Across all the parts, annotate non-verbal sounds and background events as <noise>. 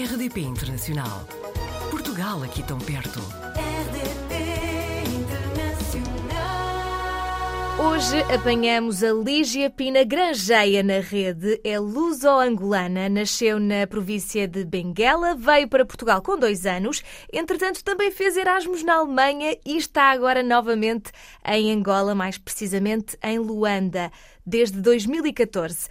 RDP Internacional. Portugal aqui tão perto. RDP Internacional. Hoje apanhamos a Lígia Pina Grangeia na rede. É luso-angolana, nasceu na província de Benguela, veio para Portugal com dois anos, entretanto também fez Erasmus na Alemanha e está agora novamente em Angola, mais precisamente em Luanda, desde 2014.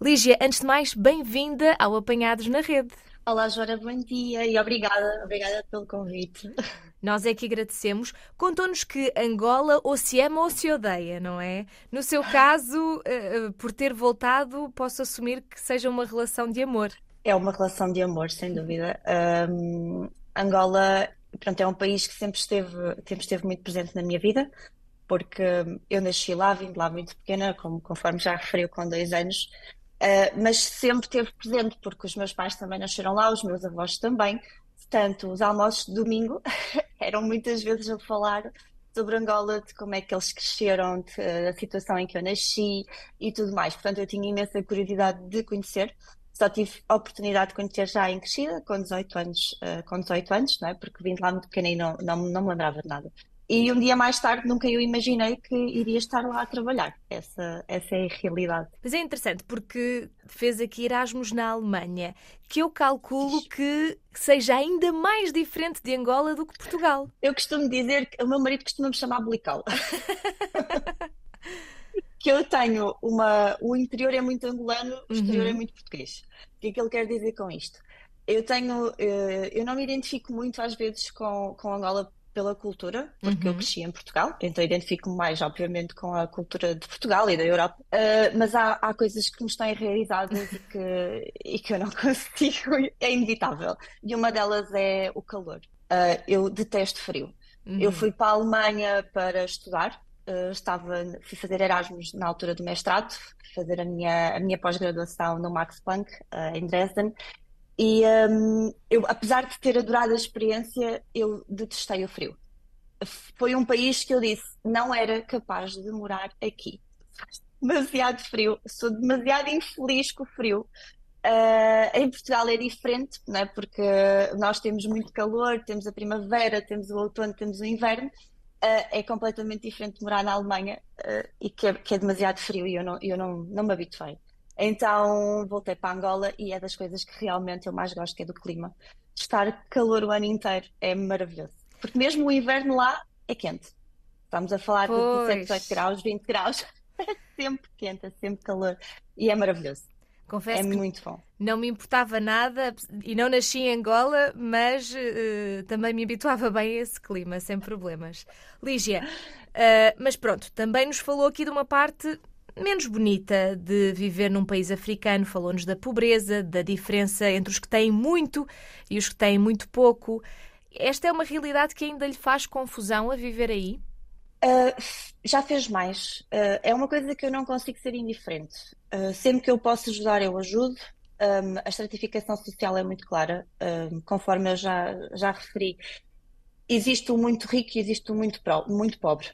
Lígia, antes de mais, bem-vinda ao Apanhados na Rede. Olá, Joana, bom dia e obrigada, obrigada pelo convite. Nós é que agradecemos. Contou-nos que Angola ou se ama ou se odeia, não é? No seu caso, eh, eh, por ter voltado, posso assumir que seja uma relação de amor. É uma relação de amor, sem dúvida. Ahm, Angola, pronto, é um país que sempre esteve, sempre esteve muito presente na minha vida, porque eu nasci lá, vim de lá muito pequena, como, conforme já referiu, com dois anos, Ah, mas sempre esteve presente, porque os meus pais também nasceram lá, os meus avós também. Portanto, os almoços de domingo <laughs> eram muitas vezes a falar sobre Angola, de como é que eles cresceram, da situação em que eu nasci e tudo mais. Portanto, eu tinha imensa curiosidade de conhecer. Só tive a oportunidade de conhecer já em crescida, com 18 anos, eh, com 18 anos, não é? Porque vim de lá muito pequena e não, não, não me lembrava de nada. E um dia mais tarde nunca eu imaginei que iria estar lá a trabalhar. Essa, essa é a realidade. Mas é interessante porque fez aqui Erasmus na Alemanha, que eu calculo que seja ainda mais diferente de Angola do que Portugal. Eu costumo dizer que o meu marido costuma me chamar Blical. <laughs> Que eu tenho uma. O interior é muito angolano, o exterior é muito português. O que é que ele quer dizer com isto? Eu tenho. eh, Eu não me identifico muito às vezes com, com Angola pela cultura, porque eu cresci em Portugal, então identifico-me mais, obviamente, com a cultura de Portugal e da Europa. Eh, mas há, há coisas que me estão enraizadas e que, e que eu não <laughs> consigo, é inevitável. E uma delas é o calor. Eh, eu detesto frio. Eu fui para a Alemanha para estudar, eh, estava, fui fazer Erasmus na altura do mestrado, fazer a minha, a minha pós-graduação no Max Planck, em Dresden, e hum, eu, apesar de ter adorado a experiência, eu detestei o frio. Foi um país que eu disse, não era capaz de morar aqui. Faz demasiado frio, sou demasiado infeliz com o frio. Ah, em Portugal é diferente, não é? Porque nós temos muito calor, temos a primavera, temos o outono, temos o inverno. Ah, é completamente diferente de morar na Alemanha, ah, e que é, que é demasiado frio e eu não, eu não, não me habituei. Então voltei para Angola e é das coisas que realmente eu mais gosto, que é do clima. Estar calor o ano inteiro é maravilhoso. Porque mesmo o inverno lá é quente. Estamos a falar de 17, Pois. 18 graus, 20 graus. <laughs> É sempre quente, é sempre calor. E é maravilhoso. Confesso É muito bom. não me importava nada e não nasci em Angola, mas eh, também me habituava bem a esse clima, sem problemas. Lígia, eh, mas pronto, também nos falou aqui de uma parte menos bonita de viver num país africano. Falou-nos da pobreza, da diferença entre os que têm muito e os que têm muito pouco. Esta é uma realidade que ainda lhe faz confusão a viver aí? Uh, já fez mais. Uh, é uma coisa que eu não consigo ser indiferente. Uh, sempre que eu posso ajudar, eu ajudo. Um, a estratificação social é muito clara, um, conforme eu já, já referi. Existe o muito rico e existe o muito, pro- muito pobre.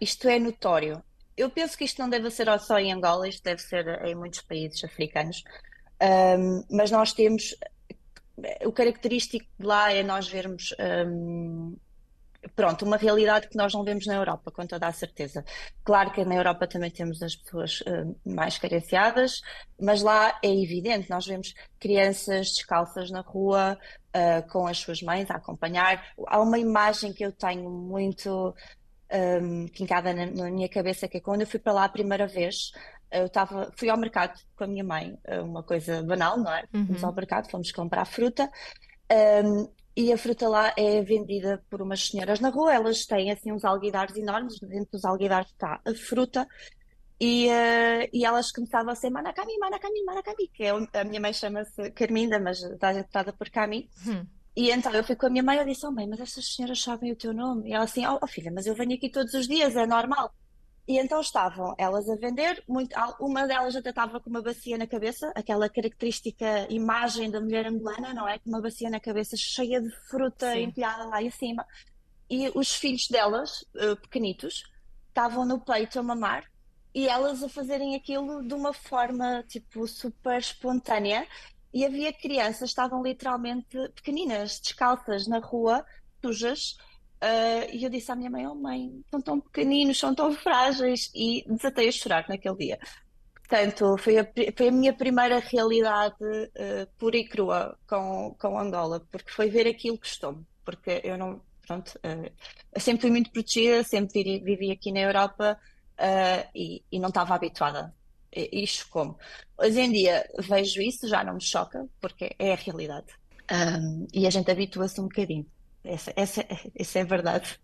Isto é notório. Eu penso que isto não deve ser só em Angola, isto deve ser em muitos países africanos. Um, mas nós temos. O característico de lá é nós vermos. um, Pronto, uma realidade que nós não vemos na Europa, com toda a certeza. Claro que na Europa também temos as pessoas eh, mais carenciadas, mas lá é evidente, nós vemos crianças descalças na rua, eh, com as suas mães a acompanhar. Há uma imagem que eu tenho muito um, quincada na, na minha cabeça, que é quando eu fui para lá a primeira vez, eu estava, fui ao mercado com a minha mãe, eh, uma coisa banal, não é? Fomos ao mercado, fomos comprar fruta. Um, e a fruta lá é vendida por umas senhoras na rua. Elas têm assim uns alguidares enormes. Dentro dos alguidares está a fruta. E, eh, e elas começavam a ser Manacami, Manacami, Manacami, que é, a minha mãe chama-se Carminda, mas está tratada por Cami. E então eu fui com a minha mãe e eu disse: Oh mãe, mas estas senhoras sabem o teu nome? E ela assim: Oh, oh, filha, mas eu venho aqui todos os dias, é normal. E então estavam elas a vender, muito, uma delas até estava com uma bacia na cabeça, aquela característica imagem da mulher angolana, não é? Com uma bacia na cabeça cheia de fruta Sim. empilhada lá em cima. E os filhos delas, eh, pequenitos, estavam no peito a mamar e elas a fazerem aquilo de uma forma tipo super espontânea e havia crianças estavam literalmente pequeninas, descalças na rua, sujas, uh, e eu disse à minha mãe, oh mãe, são tão pequeninos, são tão frágeis, e desatei a chorar naquele dia. Portanto, foi a, foi a minha primeira realidade uh, pura e crua com, com Angola, porque foi ver aquilo que estou porque eu não, pronto, uh, sempre fui muito protegida, sempre vivi, vivi aqui na Europa uh, e, e, não estava habituada. E, e chocou-me. Hoje em dia vejo isso, já não me choca, porque é a realidade. Um, e a gente habitua-se um bocadinho. Essa, essa, <laughs> essa é a verdade.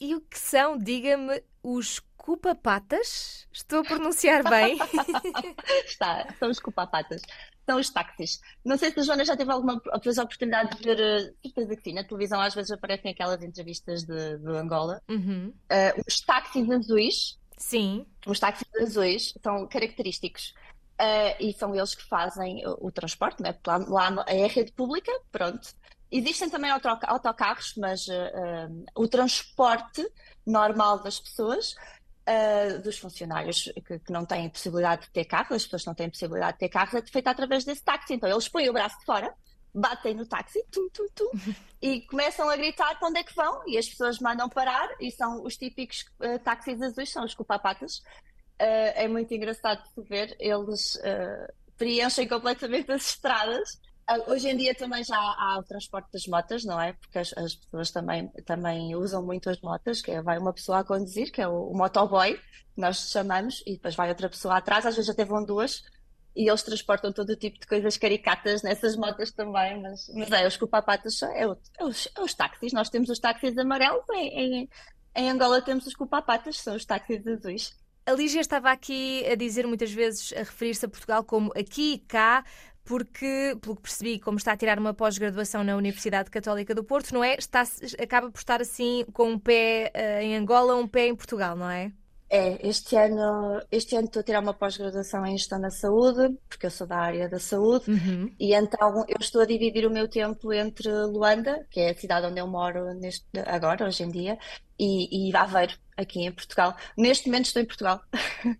E o que são, diga-me, os cupapatas? Estou a pronunciar bem? <laughs> Está, são os cupapatas. São os táxis. Não sei se a Joana já teve alguma vez a oportunidade de ver, eh, certeza que sim, na televisão às vezes aparecem aquelas entrevistas de, de Angola. Uhum. Uh, os táxis azuis. Sim. Os táxis azuis são característicos. Uh, e são eles que fazem o, o transporte, né? lá, lá é a rede pública, pronto. Existem também autocarros, mas uh, o transporte normal das pessoas uh, dos funcionários que, que, não têm possibilidade de ter carro, as pessoas não têm possibilidade de ter carro, é feita através desse táxi. Então eles põem o braço de fora, batem no táxi, tum, tum, tum, <laughs> e começam a gritar para onde é que vão, e as pessoas mandam parar, e são os típicos uh, táxis azuis, são os cupapatas. Uh, é muito engraçado de ver, eles uh, preenchem completamente as estradas ah, hoje em dia também já há o transporte das motas, não é? Porque as, as, pessoas também, também usam muito as motas, que é, vai uma pessoa a conduzir, que é o, o motoboy, que nós chamamos, e depois vai outra pessoa atrás, às vezes até vão duas, e eles transportam todo tipo de coisas caricatas nessas motas também, mas, mas é, os cupapatas é, o, é, os, é os táxis, nós temos os táxis amarelos, em, em, Angola temos os cupapatas, são os táxis azuis. A Lígia estava aqui a dizer muitas vezes, a referir-se a Portugal como aqui e cá, porque, pelo que percebi, como está a tirar uma pós-graduação na Universidade Católica do Porto, não é? Está, acaba por estar assim com um pé uh, em Angola, um pé em Portugal, não é? É, este ano, este ano estou a tirar uma pós-graduação em Gestão da Saúde, porque eu sou da área da saúde, uhum. e então eu estou a dividir o meu tempo entre Luanda, que é a cidade onde eu moro neste, agora, hoje em dia, e, e Aveiro, aqui em Portugal. Neste momento estou em Portugal. <laughs>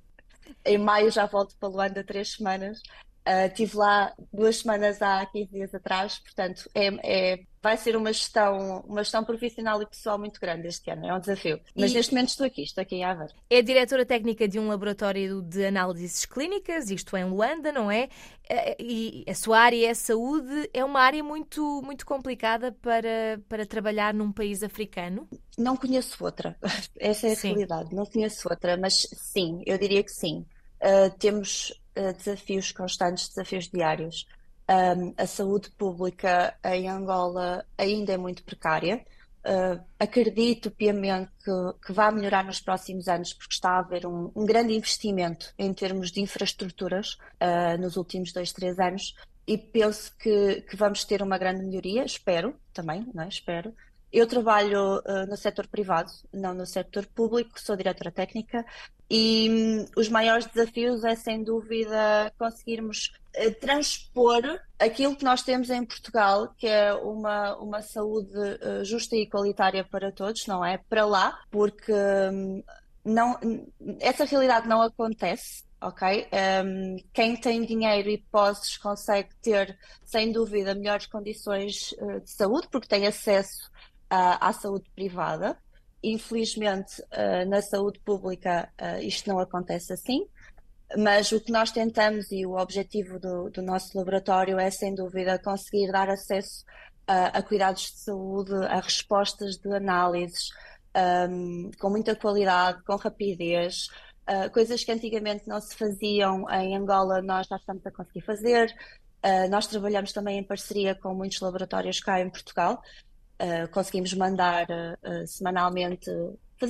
em maio já volto para Luanda três semanas Uh, tive lá duas semanas há 15 dias atrás, portanto, é, é, vai ser uma gestão, uma gestão profissional e pessoal muito grande este ano, é um desafio. Mas e neste momento estou aqui, estou aqui em Aveiro. É diretora técnica de um laboratório de análises clínicas, isto é em Luanda, não é? Eh, e a sua área é saúde, é uma área muito, muito complicada para, para trabalhar num país africano? Não conheço outra, <laughs> essa é a sim. realidade, não conheço outra, mas sim, eu diria que sim. Uh, temos desafios constantes, desafios diários. Um, a saúde pública em Angola ainda é muito precária. Uh, acredito piamente que, que vai melhorar nos próximos anos, porque está a haver um, um grande investimento em termos de infraestruturas uh, nos últimos dois, três anos, e penso que, que, vamos ter uma grande melhoria, espero também, não é? espero, eu trabalho uh, no setor privado, não no setor público, sou diretora técnica e um, os maiores desafios é sem dúvida conseguirmos uh, transpor aquilo que nós temos em Portugal, que é uma, uma saúde uh, justa e igualitária para todos, não é? Para lá, porque um, não, essa realidade não acontece ok? Um, quem tem dinheiro e posses consegue ter, sem dúvida, melhores condições uh, de saúde, porque tem acesso à saúde privada. Infelizmente, uh, na saúde pública, uh, isto não acontece assim, mas o que nós tentamos e o objetivo do, do nosso laboratório é, sem dúvida, conseguir dar acesso a cuidados de saúde, a respostas de análises um, com muita qualidade, com rapidez. Uh, coisas que antigamente não se faziam em Angola, nós já estamos a conseguir fazer. Uh, nós trabalhamos também em parceria com muitos laboratórios cá em Portugal uh, conseguimos mandar uh, semanalmente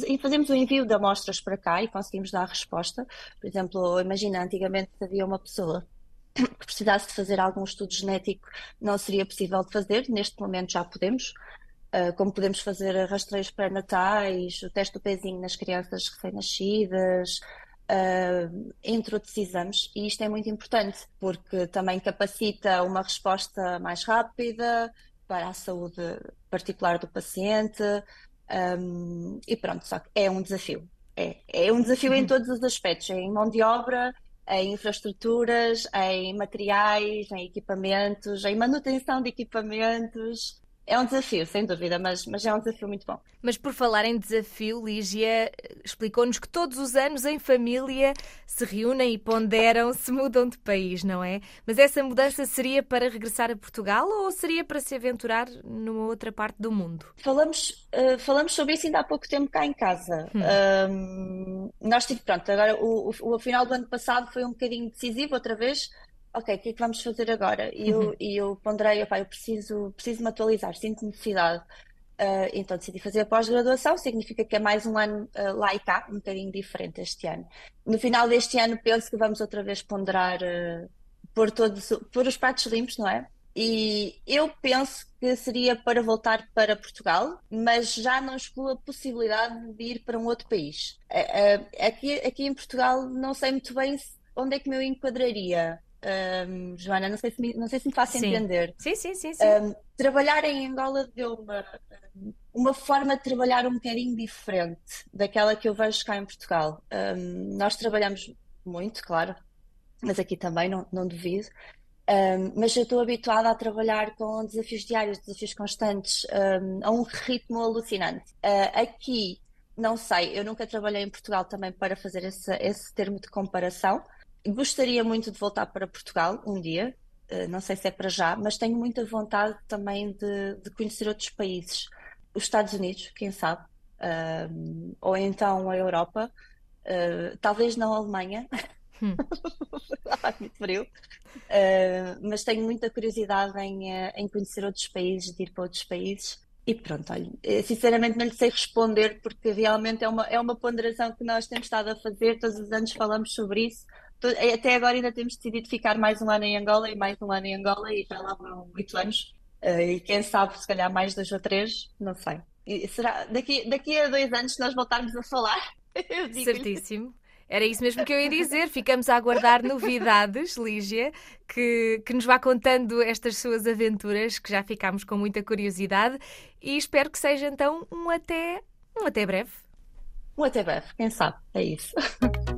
e fazemos o envio de amostras para cá e conseguimos dar resposta. Por exemplo, imagina, antigamente havia uma pessoa que precisasse de fazer algum estudo genético, não seria possível de fazer, neste momento já podemos. Como podemos fazer rastreios pré-natais, o teste do pezinho nas crianças recém-nascidas, uh, entre outros exames. E isto é muito importante, porque também capacita uma resposta mais rápida, para a saúde particular do paciente. Um, e pronto, só que é um desafio. É, é um desafio em uhum. todos os aspectos, em mão de obra, em infraestruturas, em materiais, em equipamentos, em manutenção de equipamentos. É um desafio, sem dúvida, mas, mas é um desafio muito bom. Mas por falar em desafio, Lígia explicou-nos que todos os anos em família se reúnem e ponderam, se mudam de país, não é? Mas essa mudança seria para regressar a Portugal ou seria para se aventurar numa outra parte do mundo? Falamos, uh, falamos sobre isso ainda há pouco tempo cá em casa. Hum. Um, nós tive, pronto, agora o, o, o final do ano passado foi um bocadinho decisivo outra vez ok, o que é que vamos fazer agora? E eu, uhum. eu ponderei, opa, eu preciso, preciso me atualizar, sinto necessidade. Uh, então decidi fazer a pós-graduação, significa que é mais um ano uh, lá e cá, um bocadinho diferente este ano. No final deste ano penso que vamos outra vez ponderar uh, pôr, todos, pôr os pratos limpos, não é? E eu penso que seria para voltar para Portugal, mas já não excluo a possibilidade de ir para um outro país. Aqui, aqui em Portugal não sei muito bem onde é que me enquadraria. Um, Joana, não sei se me, não sei se me faço sim. entender. Sim, sim, sim. sim. Um, trabalhar em Angola deu uma, uma forma de trabalhar um bocadinho diferente daquela que eu vejo cá em Portugal. Um, nós trabalhamos muito, claro, mas aqui também, não, não duvido. mas eu estou habituada a trabalhar com desafios diários, desafios constantes, a um ritmo alucinante. Uh, aqui, não sei, eu nunca trabalhei em Portugal também para fazer esse, esse termo de comparação. Gostaria muito de voltar para Portugal um dia, uh, não sei se é para já, mas tenho muita vontade também de, de conhecer outros países. Os Estados Unidos, quem sabe, uh, ou então a Europa, uh, talvez não a Alemanha. Hum. <laughs> muito frio. Uh, mas tenho muita curiosidade em, em conhecer outros países, de ir para outros países. E pronto, olha, sinceramente não lhe sei responder porque realmente é uma, é uma ponderação que nós temos estado a fazer, todos os anos falamos sobre isso, até agora ainda temos decidido ficar mais um ano em Angola e mais um ano em Angola e já lá vão oito anos. Uh, e quem sabe, se calhar mais dois ou três, não sei. E será daqui, daqui a dois anos nós voltarmos a falar? <laughs> Certíssimo. Era isso mesmo que eu ia dizer. Ficamos a aguardar novidades, Lígia, que, que nos vá contando estas suas aventuras, que já ficámos com muita curiosidade. E espero que seja então um até, um até breve. Um até breve, quem sabe? É isso. <laughs>